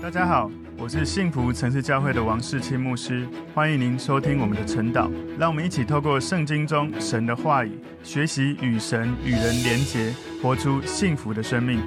大家好，我是幸福城市教会的王世清牧师，欢迎您收听我们的晨祷。让我们一起透过圣经中神的话语，学习与神与人连结，活出幸福的生命。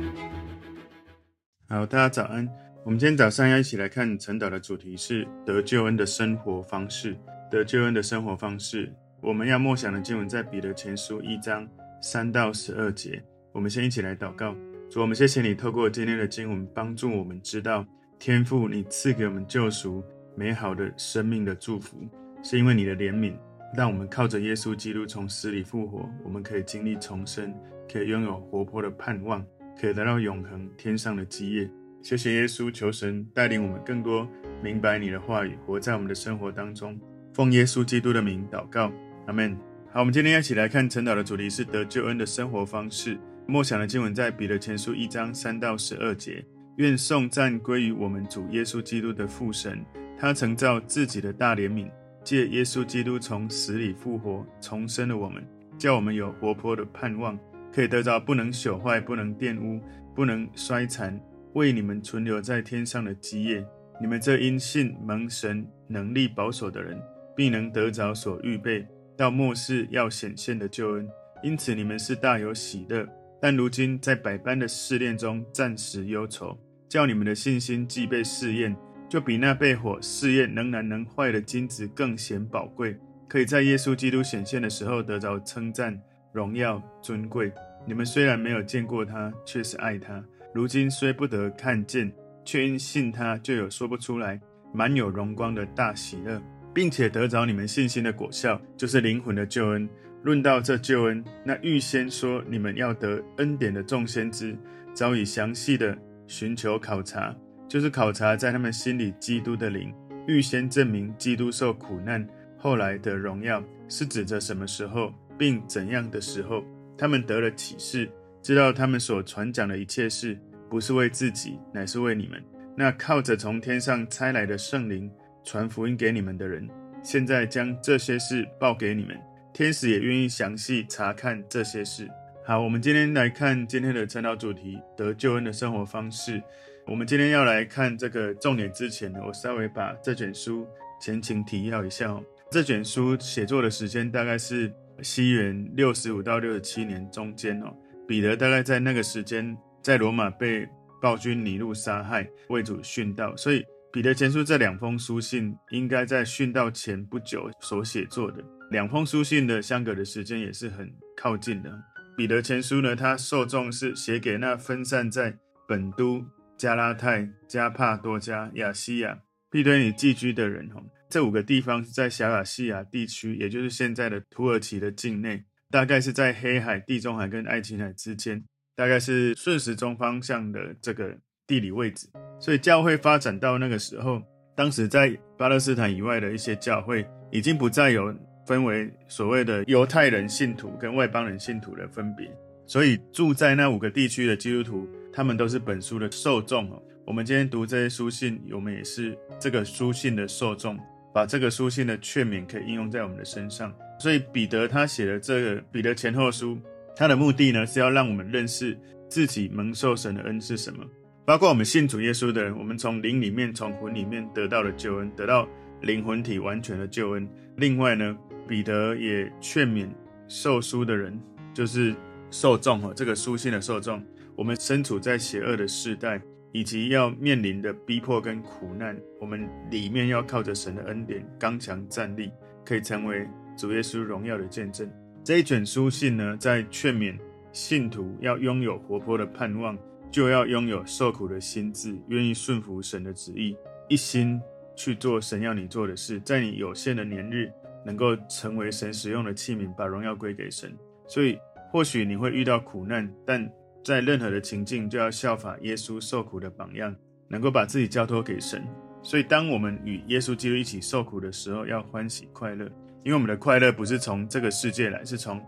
好，大家早安。我们今天早上要一起来看晨祷的主题是得救恩的生活方式。得救恩的生活方式，我们要默想的经文在彼得前书一章三到十二节。我们先一起来祷告。主，我们谢谢你透过今天的经文，帮助我们知道。天父，你赐给我们救赎、美好的生命的祝福，是因为你的怜悯，让我们靠着耶稣基督从死里复活，我们可以经历重生，可以拥有活泼的盼望，可以得到永恒天上的基业。谢谢耶稣，求神带领我们更多明白你的话语，活在我们的生活当中。奉耶稣基督的名祷告，阿门。好，我们今天一起来看晨祷的主题是得救恩的生活方式。默想的经文在彼得前书一章三到十二节。愿颂赞归于我们主耶稣基督的父神，他曾造自己的大怜悯，借耶稣基督从死里复活，重生了我们，叫我们有活泼的盼望，可以得着不能朽坏、不能玷污、不能衰残，为你们存留在天上的基业。你们这因信蒙神能力保守的人，必能得着所预备到末世要显现的救恩。因此你们是大有喜乐。但如今在百般的试炼中，暂时忧愁，叫你们的信心既被试验，就比那被火试验仍然能坏的金子更显宝贵，可以在耶稣基督显现的时候得着称赞、荣耀、尊贵。你们虽然没有见过他，却是爱他；如今虽不得看见，却因信他，就有说不出来、满有荣光的大喜乐，并且得着你们信心的果效，就是灵魂的救恩。论到这救恩，那预先说你们要得恩典的众先知，早已详细的寻求考察，就是考察在他们心里基督的灵，预先证明基督受苦难，后来得荣耀，是指着什么时候，并怎样的时候，他们得了启示，知道他们所传讲的一切事，不是为自己，乃是为你们。那靠着从天上差来的圣灵传福音给你们的人，现在将这些事报给你们。天使也愿意详细查看这些事。好，我们今天来看今天的晨祷主题：得救恩的生活方式。我们今天要来看这个重点之前呢，我稍微把这卷书前情提要一下哦。这卷书写作的时间大概是西元六十五到六十七年中间哦。彼得大概在那个时间在罗马被暴君尼禄杀害，为主殉道，所以彼得前书这两封书信应该在殉道前不久所写作的。两封书信的相隔的时间也是很靠近的。彼得前书呢，它受众是写给那分散在本都、加拉太、加帕多加、亚西亚、庇推尼寄居的人。哈，这五个地方是在小亚细亚地区，也就是现在的土耳其的境内，大概是在黑海、地中海跟爱琴海之间，大概是顺时钟方向的这个地理位置。所以教会发展到那个时候，当时在巴勒斯坦以外的一些教会已经不再有。分为所谓的犹太人信徒跟外邦人信徒的分别，所以住在那五个地区的基督徒，他们都是本书的受众哦。我们今天读这些书信，我们也是这个书信的受众，把这个书信的劝勉可以应用在我们的身上。所以彼得他写的这个彼得前后书，他的目的呢是要让我们认识自己蒙受神的恩是什么，包括我们信主耶稣的人，我们从灵里面、从魂里面得到的救恩，得到灵魂体完全的救恩。另外呢，彼得也劝勉受书的人，就是受众哈，这个书信的受众，我们身处在邪恶的世代，以及要面临的逼迫跟苦难，我们里面要靠着神的恩典刚强站立，可以成为主耶稣荣耀的见证。这一卷书信呢，在劝勉信徒要拥有活泼的盼望，就要拥有受苦的心志，愿意顺服神的旨意，一心去做神要你做的事，在你有限的年日。能够成为神使用的器皿，把荣耀归给神。所以，或许你会遇到苦难，但在任何的情境，就要效法耶稣受苦的榜样，能够把自己交托给神。所以，当我们与耶稣基督一起受苦的时候，要欢喜快乐，因为我们的快乐不是从这个世界来，是从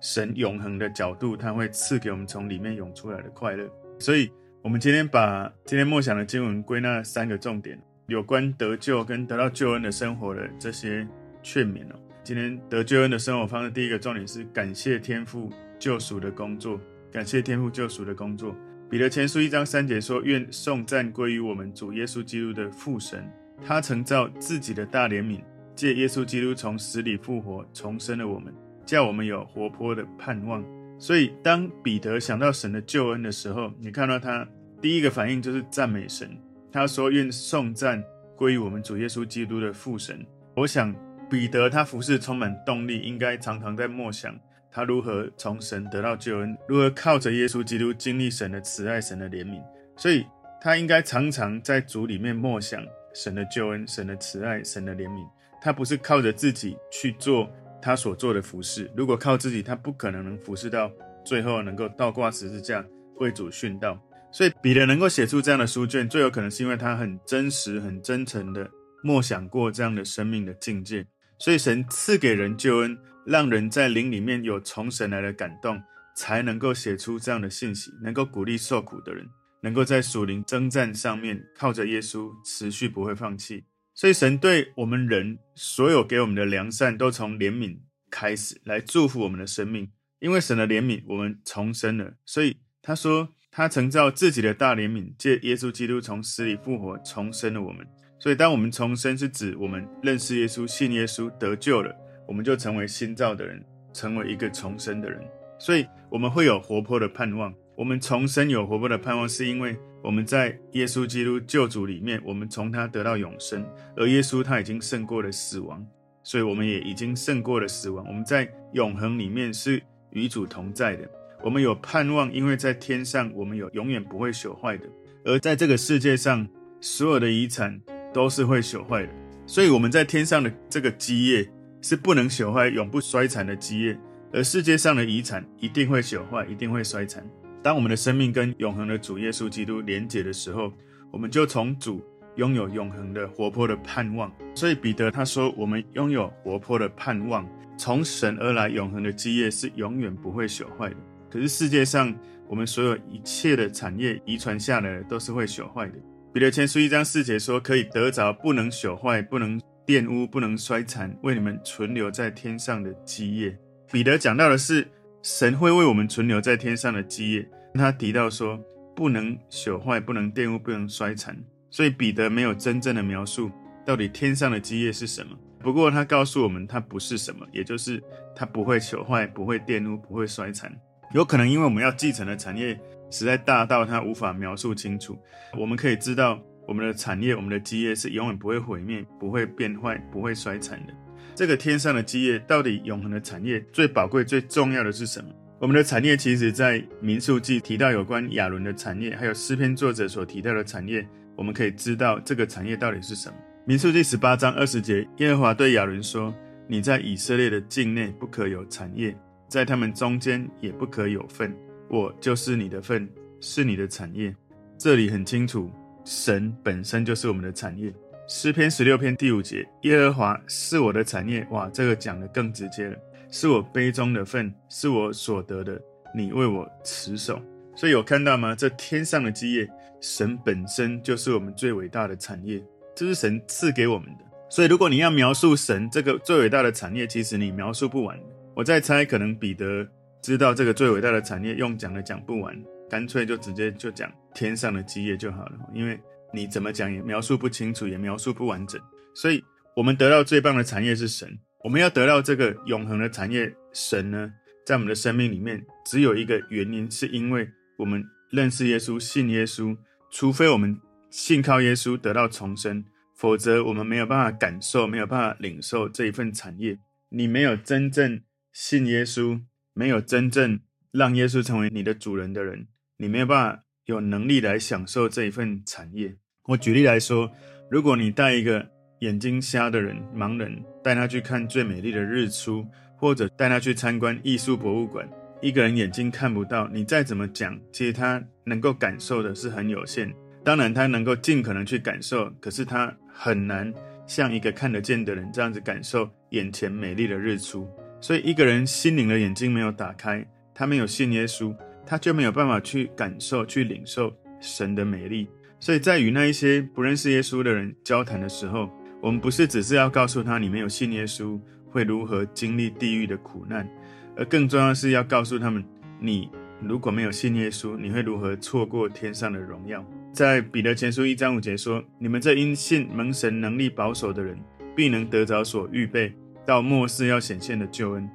神永恒的角度，他会赐给我们从里面涌出来的快乐。所以，我们今天把今天默想的经文归纳三个重点：有关得救跟得到救恩的生活的这些。劝勉哦，今天得救恩的生活方式，第一个重点是感谢天父救赎的工作，感谢天父救赎的工作。彼得前书一章三节说：“愿颂赞归于我们主耶稣基督的父神，他曾造自己的大怜悯，借耶稣基督从死里复活，重生了我们，叫我们有活泼的盼望。”所以，当彼得想到神的救恩的时候，你看到他第一个反应就是赞美神。他说：“愿颂赞归于我们主耶稣基督的父神。”我想，彼得他服侍充满动力，应该常常在默想他如何从神得到救恩，如何靠着耶稣基督经历神的慈爱、神的怜悯。所以，他应该常常在主里面默想神的救恩、神的慈爱、神的怜悯。他不是靠着自己去做他所做的服事，如果靠自己，他不可能能服侍到最后，能够倒挂十字架为主殉道。所以彼得能够写出这样的书卷，最有可能是因为他很真实、很真诚的默想过这样的生命的境界。所以神赐给人救恩，让人在灵里面有从神来的感动，才能够写出这样的信息，能够鼓励受苦的人，能够在属灵征战上面靠着耶稣持续不会放弃。所以神对我们人所有给我们的良善，都从怜悯开始来祝福我们的生命。因为神的怜悯，我们重生了。所以他说。他曾照自己的大怜悯，借耶稣基督从死里复活，重生了我们。所以，当我们重生，是指我们认识耶稣、信耶稣、得救了，我们就成为新造的人，成为一个重生的人。所以，我们会有活泼的盼望。我们重生有活泼的盼望，是因为我们在耶稣基督救主里面，我们从他得到永生。而耶稣他已经胜过了死亡，所以我们也已经胜过了死亡。我们在永恒里面是与主同在的。我们有盼望，因为在天上，我们有永远不会朽坏的；而在这个世界上，所有的遗产都是会朽坏的。所以我们在天上的这个基业是不能朽坏、永不衰残的基业，而世界上的遗产一定会朽坏、一定会衰残。当我们的生命跟永恒的主耶稣基督连结的时候，我们就从主拥有永恒的活泼的盼望。所以彼得他说：“我们拥有活泼的盼望，从神而来永恒的基业是永远不会朽坏的。”可是世界上，我们所有一切的产业遗传下来的都是会朽坏的。彼得前书一章四节说：“可以得着不能朽坏、不能玷污、不能衰残，为你们存留在天上的基业。”彼得讲到的是神会为我们存留在天上的基业。他提到说不能朽坏、不能玷污、不能衰残，所以彼得没有真正的描述到底天上的基业是什么。不过他告诉我们，它不是什么，也就是它不会朽坏、不会玷污、不会衰残。有可能因为我们要继承的产业实在大到他无法描述清楚。我们可以知道，我们的产业、我们的基业是永远不会毁灭、不会变坏、不会衰残的。这个天上的基业到底永恒的产业最宝贵、最重要的是什么？我们的产业其实，在民数记提到有关亚伦的产业，还有诗篇作者所提到的产业，我们可以知道这个产业到底是什么。民数记十八章二十节，耶和华对亚伦说：“你在以色列的境内不可有产业。”在他们中间也不可有份，我就是你的份，是你的产业。这里很清楚，神本身就是我们的产业。诗篇十六篇第五节，耶和华是我的产业。哇，这个讲得更直接了，是我杯中的份，是我所得的，你为我持守。所以有看到吗？这天上的基业，神本身就是我们最伟大的产业，这是神赐给我们的。所以如果你要描述神这个最伟大的产业，其实你描述不完。我在猜，可能彼得知道这个最伟大的产业，用讲的讲不完，干脆就直接就讲天上的基业就好了。因为你怎么讲也描述不清楚，也描述不完整。所以，我们得到最棒的产业是神。我们要得到这个永恒的产业，神呢，在我们的生命里面，只有一个原因，是因为我们认识耶稣，信耶稣。除非我们信靠耶稣得到重生，否则我们没有办法感受，没有办法领受这一份产业。你没有真正。信耶稣，没有真正让耶稣成为你的主人的人，你没有办法有能力来享受这一份产业。我举例来说，如果你带一个眼睛瞎的人、盲人，带他去看最美丽的日出，或者带他去参观艺术博物馆，一个人眼睛看不到，你再怎么讲，其实他能够感受的是很有限。当然，他能够尽可能去感受，可是他很难像一个看得见的人这样子感受眼前美丽的日出。所以，一个人心灵的眼睛没有打开，他没有信耶稣，他就没有办法去感受、去领受神的美丽。所以在与那一些不认识耶稣的人交谈的时候，我们不是只是要告诉他你没有信耶稣会如何经历地狱的苦难，而更重要的是要告诉他们，你如果没有信耶稣，你会如何错过天上的荣耀？在彼得前书一章五节说：“你们这因信蒙神能力保守的人，必能得着所预备到末世要显现的救恩。”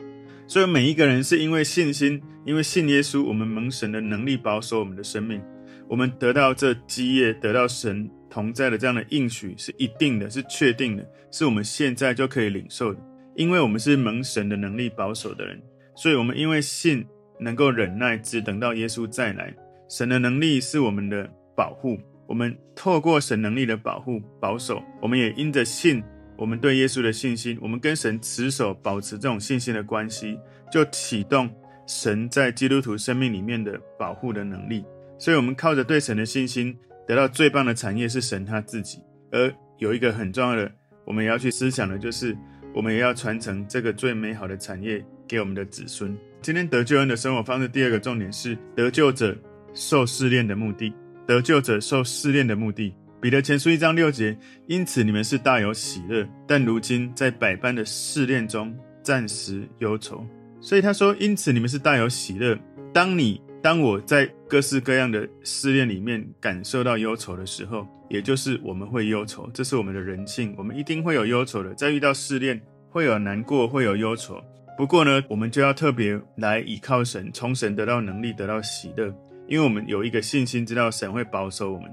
所以每一个人是因为信心，因为信耶稣，我们蒙神的能力保守我们的生命，我们得到这基业，得到神同在的这样的应许是一定的，是确定的，是我们现在就可以领受的。因为我们是蒙神的能力保守的人，所以我们因为信能够忍耐，只等到耶稣再来。神的能力是我们的保护，我们透过神能力的保护保守，我们也因着信，我们对耶稣的信心，我们跟神持守保持这种信心的关系，就启动神在基督徒生命里面的保护的能力。所以，我们靠着对神的信心，得到最棒的产业是神他自己。而有一个很重要的，我们也要去思想的，就是。我们也要传承这个最美好的产业给我们的子孙。今天得救恩的生活方式，第二个重点是得救者受试炼的目的。得救者受试炼的目的，彼得前书一章六节，因此你们是大有喜乐，但如今在百般的试炼中暂时忧愁。所以他说，因此你们是大有喜乐。当你当我在各式各样的试炼里面感受到忧愁的时候，也就是我们会忧愁，这是我们的人性，我们一定会有忧愁的。在遇到试炼，会有难过，会有忧愁。不过呢，我们就要特别来倚靠神，从神得到能力，得到喜乐，因为我们有一个信心，知道神会保守我们。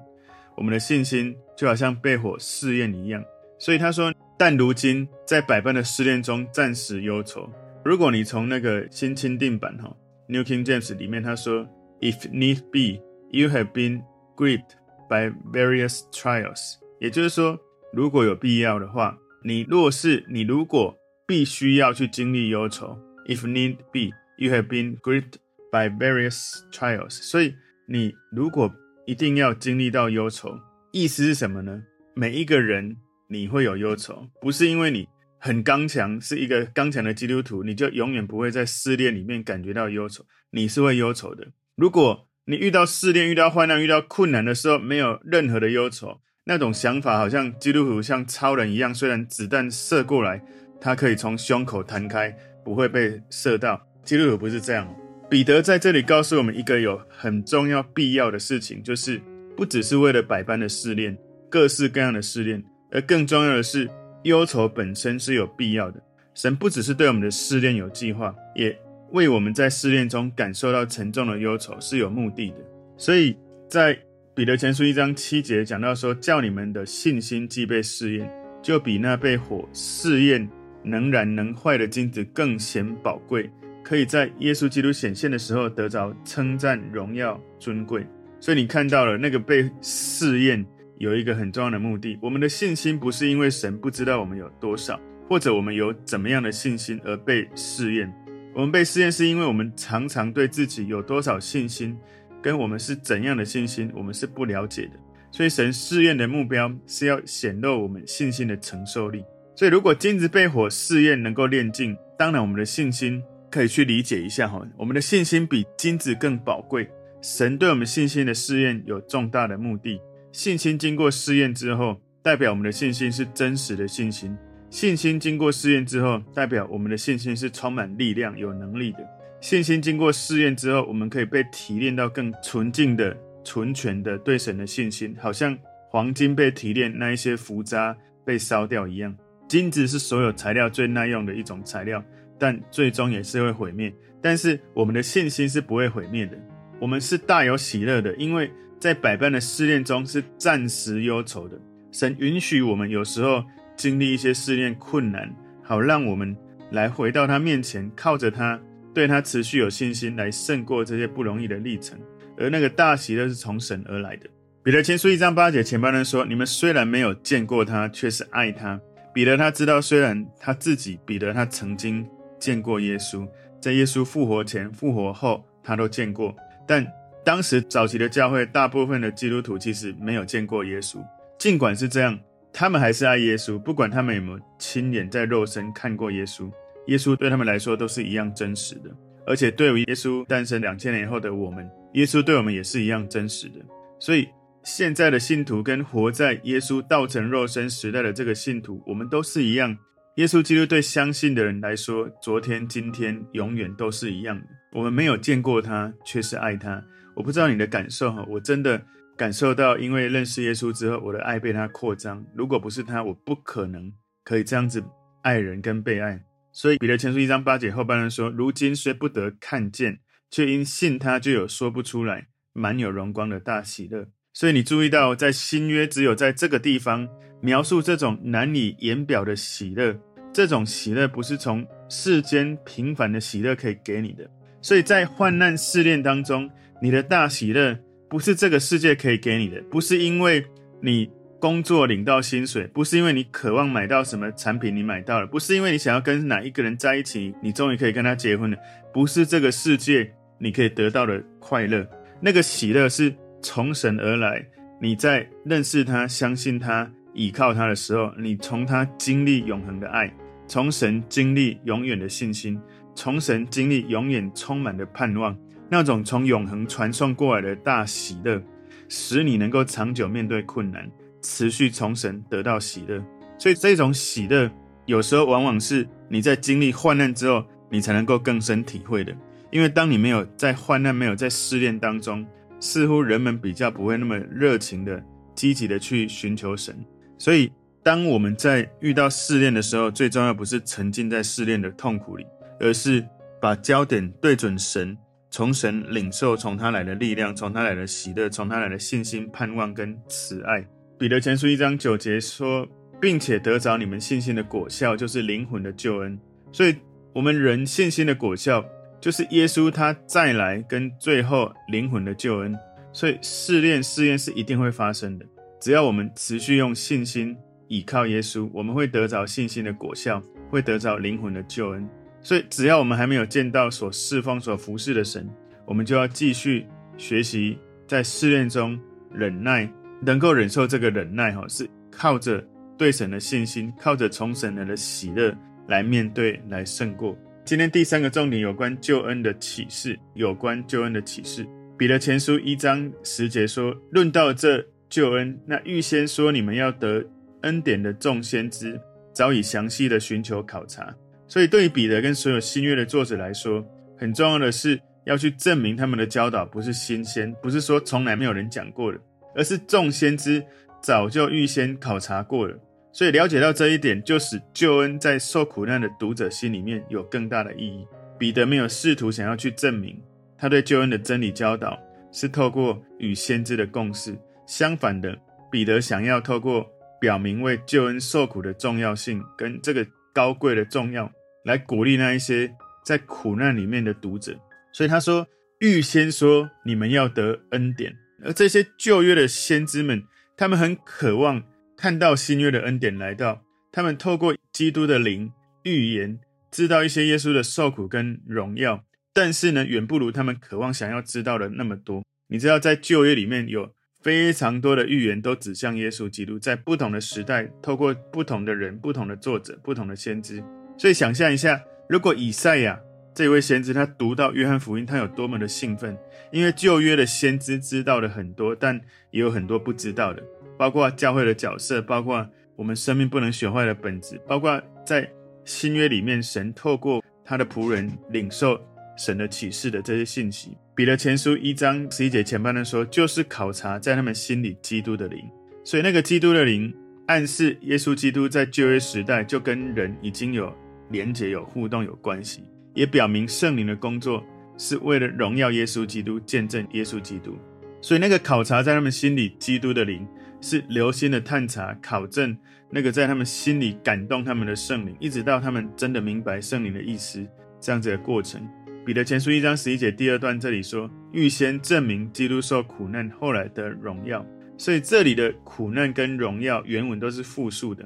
我们的信心就好像被火试验一样。所以他说：“但如今在百般的试炼中，暂时忧愁。”如果你从那个新钦定版哈。New King James 里面他说，If need be, you have been gripped by various trials。也就是说，如果有必要的话，你若是你如果必须要去经历忧愁，If need be, you have been gripped by various trials。所以你如果一定要经历到忧愁，意思是什么呢？每一个人你会有忧愁，不是因为你。很刚强，是一个刚强的基督徒，你就永远不会在试炼里面感觉到忧愁。你是会忧愁的。如果你遇到试炼、遇到患难、遇到困难的时候，没有任何的忧愁，那种想法好像基督徒像超人一样，虽然子弹射过来，他可以从胸口弹开，不会被射到。基督徒不是这样。彼得在这里告诉我们一个有很重要、必要的事情，就是不只是为了百般的试炼、各式各样的试炼，而更重要的是。忧愁本身是有必要的。神不只是对我们的试炼有计划，也为我们在试炼中感受到沉重的忧愁是有目的的。所以在彼得前书一章七节讲到说，叫你们的信心既被试验，就比那被火试验能燃能坏的金子更显宝贵，可以在耶稣基督显现的时候得着称赞、荣耀、尊贵。所以你看到了那个被试验。有一个很重要的目的，我们的信心不是因为神不知道我们有多少，或者我们有怎么样的信心而被试验。我们被试验是因为我们常常对自己有多少信心，跟我们是怎样的信心，我们是不了解的。所以神试验的目标是要显露我们信心的承受力。所以如果金子被火试验能够炼净，当然我们的信心可以去理解一下哈，我们的信心比金子更宝贵。神对我们信心的试验有重大的目的。信心经过试验之后，代表我们的信心是真实的信心。信心经过试验之后，代表我们的信心是充满力量、有能力的。信心经过试验之后，我们可以被提炼到更纯净的、纯全的对神的信心，好像黄金被提炼，那一些浮渣被烧掉一样。金子是所有材料最耐用的一种材料，但最终也是会毁灭。但是我们的信心是不会毁灭的，我们是大有喜乐的，因为。在百般的试炼中是暂时忧愁的。神允许我们有时候经历一些试炼困难，好让我们来回到他面前，靠着他，对他持续有信心，来胜过这些不容易的历程。而那个大喜乐是从神而来的。彼得前书一章八节前半段说：“你们虽然没有见过他，却是爱他。”彼得他知道，虽然他自己彼得他曾经见过耶稣，在耶稣复活前、复活后，他都见过，但。当时早期的教会，大部分的基督徒其实没有见过耶稣。尽管是这样，他们还是爱耶稣，不管他们有没有亲眼在肉身看过耶稣，耶稣对他们来说都是一样真实的。而且对于耶稣诞生两千年后的我们，耶稣对我们也是一样真实的。所以现在的信徒跟活在耶稣道成肉身时代的这个信徒，我们都是一样。耶稣基督对相信的人来说，昨天、今天、永远都是一样的。我们没有见过他，却是爱他。我不知道你的感受哈，我真的感受到，因为认识耶稣之后，我的爱被他扩张。如果不是他，我不可能可以这样子爱人跟被爱。所以彼得前书一章八节后半段说：“如今虽不得看见，却因信他，就有说不出来、满有荣光的大喜乐。”所以你注意到，在新约只有在这个地方描述这种难以言表的喜乐。这种喜乐不是从世间平凡的喜乐可以给你的。所以在患难试炼当中，你的大喜乐不是这个世界可以给你的，不是因为你工作领到薪水，不是因为你渴望买到什么产品你买到了，不是因为你想要跟哪一个人在一起，你终于可以跟他结婚了，不是这个世界你可以得到的快乐。那个喜乐是从神而来，你在认识他、相信他、倚靠他的时候，你从他经历永恒的爱，从神经历永远的信心，从神经历永远充满的盼望。那种从永恒传送过来的大喜乐，使你能够长久面对困难，持续从神得到喜乐。所以这种喜乐，有时候往往是你在经历患难之后，你才能够更深体会的。因为当你没有在患难、没有在试炼当中，似乎人们比较不会那么热情的、积极的去寻求神。所以，当我们在遇到试炼的时候，最重要不是沉浸在试炼的痛苦里，而是把焦点对准神。从神领受从他来的力量，从他来的喜乐，从他来的信心、盼望跟慈爱。彼得前书一章九节说，并且得着你们信心的果效，就是灵魂的救恩。所以，我们人信心的果效，就是耶稣他再来跟最后灵魂的救恩。所以，试炼试验是一定会发生的。只要我们持续用信心倚靠耶稣，我们会得着信心的果效，会得着灵魂的救恩。所以，只要我们还没有见到所侍奉、所服侍的神，我们就要继续学习，在试炼中忍耐，能够忍受这个忍耐，哈，是靠着对神的信心，靠着从神来的喜乐来面对、来胜过。今天第三个重点有关救恩的启示，有关救恩的启示。彼得前书一章十节说：“论到这救恩，那预先说你们要得恩典的众先知，早已详细的寻求考察。”所以，对于彼得跟所有新约的作者来说，很重要的是要去证明他们的教导不是新鲜，不是说从来没有人讲过的，而是众先知早就预先考察过了。所以，了解到这一点，就使救恩在受苦难的读者心里面有更大的意义。彼得没有试图想要去证明他对救恩的真理教导是透过与先知的共识，相反的，彼得想要透过表明为救恩受苦的重要性跟这个高贵的重要。来鼓励那一些在苦难里面的读者，所以他说：“预先说你们要得恩典。”而这些旧约的先知们，他们很渴望看到新约的恩典来到。他们透过基督的灵预言，知道一些耶稣的受苦跟荣耀，但是呢，远不如他们渴望想要知道的那么多。你知道，在旧约里面有非常多的预言都指向耶稣基督，在不同的时代，透过不同的人、不同的作者、不同的先知。所以想象一下，如果以赛亚这位先知他读到约翰福音，他有多么的兴奋？因为旧约的先知知道的很多，但也有很多不知道的，包括教会的角色，包括我们生命不能学坏的本质，包括在新约里面神透过他的仆人领受神的启示的这些信息。彼得前书一章十一节前半段说，就是考察在他们心里基督的灵，所以那个基督的灵暗示耶稣基督在旧约时代就跟人已经有。连结有互动有关系，也表明圣灵的工作是为了荣耀耶稣基督，见证耶稣基督。所以那个考察在他们心里基督的灵，是留心的探查考证那个在他们心里感动他们的圣灵，一直到他们真的明白圣灵的意思，这样子的过程。彼得前书一章十一节第二段这里说，预先证明基督受苦难后来的荣耀。所以这里的苦难跟荣耀原文都是复数的。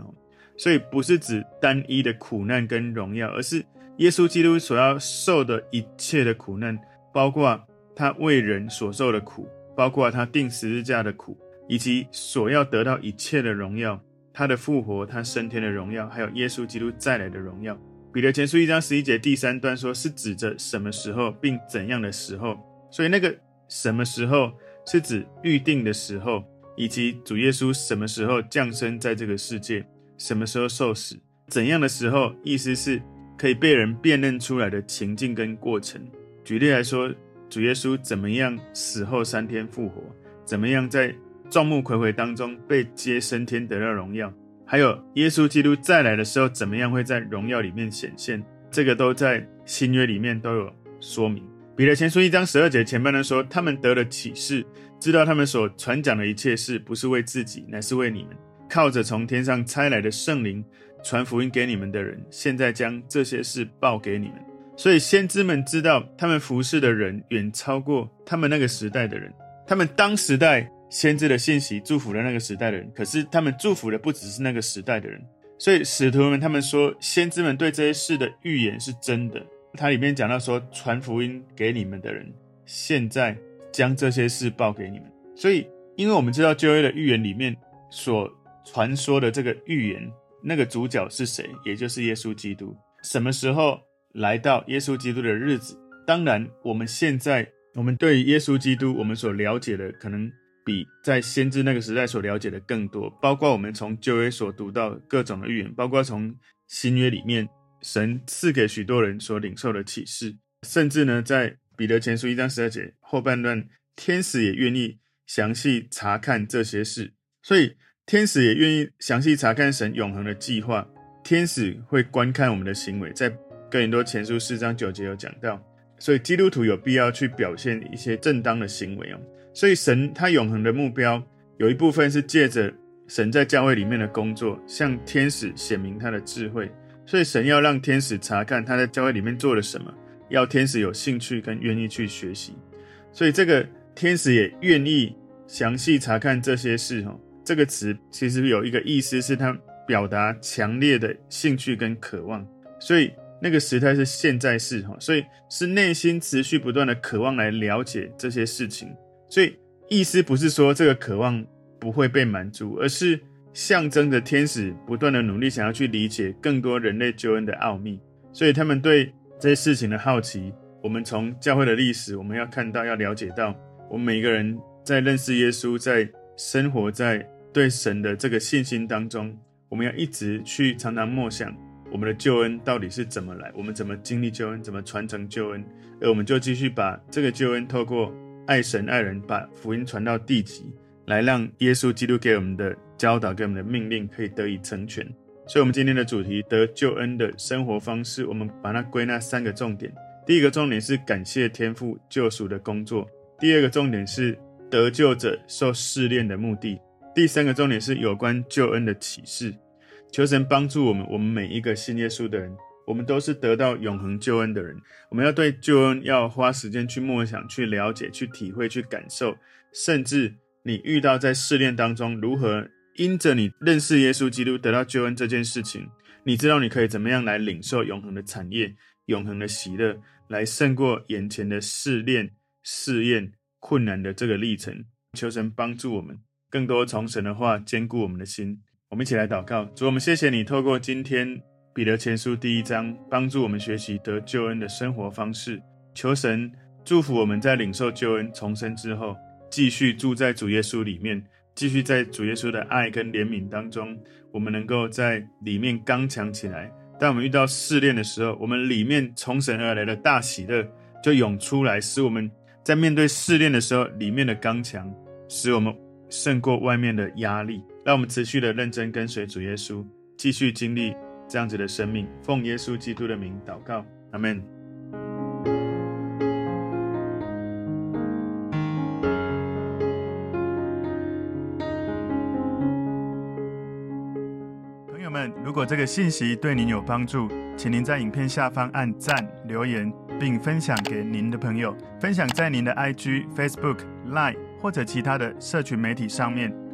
所以不是指单一的苦难跟荣耀，而是耶稣基督所要受的一切的苦难，包括他为人所受的苦，包括他钉十字架的苦，以及所要得到一切的荣耀，他的复活，他升天的荣耀，还有耶稣基督再来的荣耀。彼得前书一章十一节第三段说，是指着什么时候，并怎样的时候。所以那个什么时候是指预定的时候，以及主耶稣什么时候降生在这个世界。什么时候受死？怎样的时候？意思是可以被人辨认出来的情境跟过程。举例来说，主耶稣怎么样死后三天复活，怎么样在众目睽睽当中被接升天得到荣耀，还有耶稣基督再来的时候怎么样会在荣耀里面显现，这个都在新约里面都有说明。彼得前书一章十二节前半段说，他们得了启示，知道他们所传讲的一切事不是为自己，乃是为你们，靠着从天上差来的圣灵传福音给你们的人，现在将这些事报给你们。所以先知们知道，他们服侍的人远超过他们那个时代的人。他们当时代先知的信息祝福了那个时代的人，可是他们祝福的不只是那个时代的人。所以使徒们他们说，先知们对这些事的预言是真的。它里面讲到说，传福音给你们的人，现在将这些事报给你们。所以，因为我们知道旧约的预言里面所传说的这个预言，那个主角是谁？也就是耶稣基督。什么时候来到耶稣基督的日子？当然，我们现在我们对耶稣基督我们所了解的，可能比在先知那个时代所了解的更多。包括我们从旧约所读到各种的预言，包括从新约里面。神赐给许多人所领受的启示，甚至呢，在彼得前书一章十二节后半段，天使也愿意详细查看这些事。所以，天使也愿意详细查看神永恒的计划。天使会观看我们的行为，在哥林多前书四章九节有讲到。所以，基督徒有必要去表现一些正当的行为哦。所以，神他永恒的目标有一部分是借着神在教会里面的工作，向天使显明他的智慧。所以神要让天使查看他在教会里面做了什么，要天使有兴趣跟愿意去学习。所以这个天使也愿意详细查看这些事。哈，这个词其实有一个意思，是他表达强烈的兴趣跟渴望。所以那个时态是现在式。哈，所以是内心持续不断的渴望来了解这些事情。所以意思不是说这个渴望不会被满足，而是。象征着天使不断的努力，想要去理解更多人类救恩的奥秘，所以他们对这些事情的好奇。我们从教会的历史，我们要看到，要了解到，我们每一个人在认识耶稣，在生活在对神的这个信心当中，我们要一直去常常默想我们的救恩到底是怎么来，我们怎么经历救恩，怎么传承救恩，而我们就继续把这个救恩透过爱神爱人，把福音传到地极。来让耶稣基督给我们的教导、给我们的命令可以得以成全。所以，我们今天的主题得救恩的生活方式，我们把它归纳三个重点。第一个重点是感谢天父救赎的工作；第二个重点是得救者受试炼的目的；第三个重点是有关救恩的启示。求神帮助我们，我们每一个信耶稣的人，我们都是得到永恒救恩的人。我们要对救恩要花时间去默想、去了解、去体会、去感受，甚至。你遇到在试炼当中，如何因着你认识耶稣基督得到救恩这件事情，你知道你可以怎么样来领受永恒的产业、永恒的喜乐，来胜过眼前的试炼、试验、困难的这个历程。求神帮助我们，更多从神的话坚固我们的心。我们一起来祷告，主，我们谢谢你透过今天彼得前书第一章，帮助我们学习得救恩的生活方式。求神祝福我们在领受救恩重生之后。继续住在主耶稣里面，继续在主耶稣的爱跟怜悯当中，我们能够在里面刚强起来。当我们遇到试炼的时候，我们里面从神而来的大喜乐就涌出来，使我们在面对试炼的时候，里面的刚强，使我们胜过外面的压力。让我们持续的认真跟随主耶稣，继续经历这样子的生命。奉耶稣基督的名祷告，阿门。如果这个信息对您有帮助，请您在影片下方按赞、留言，并分享给您的朋友，分享在您的 IG、Facebook、Line 或者其他的社群媒体上面，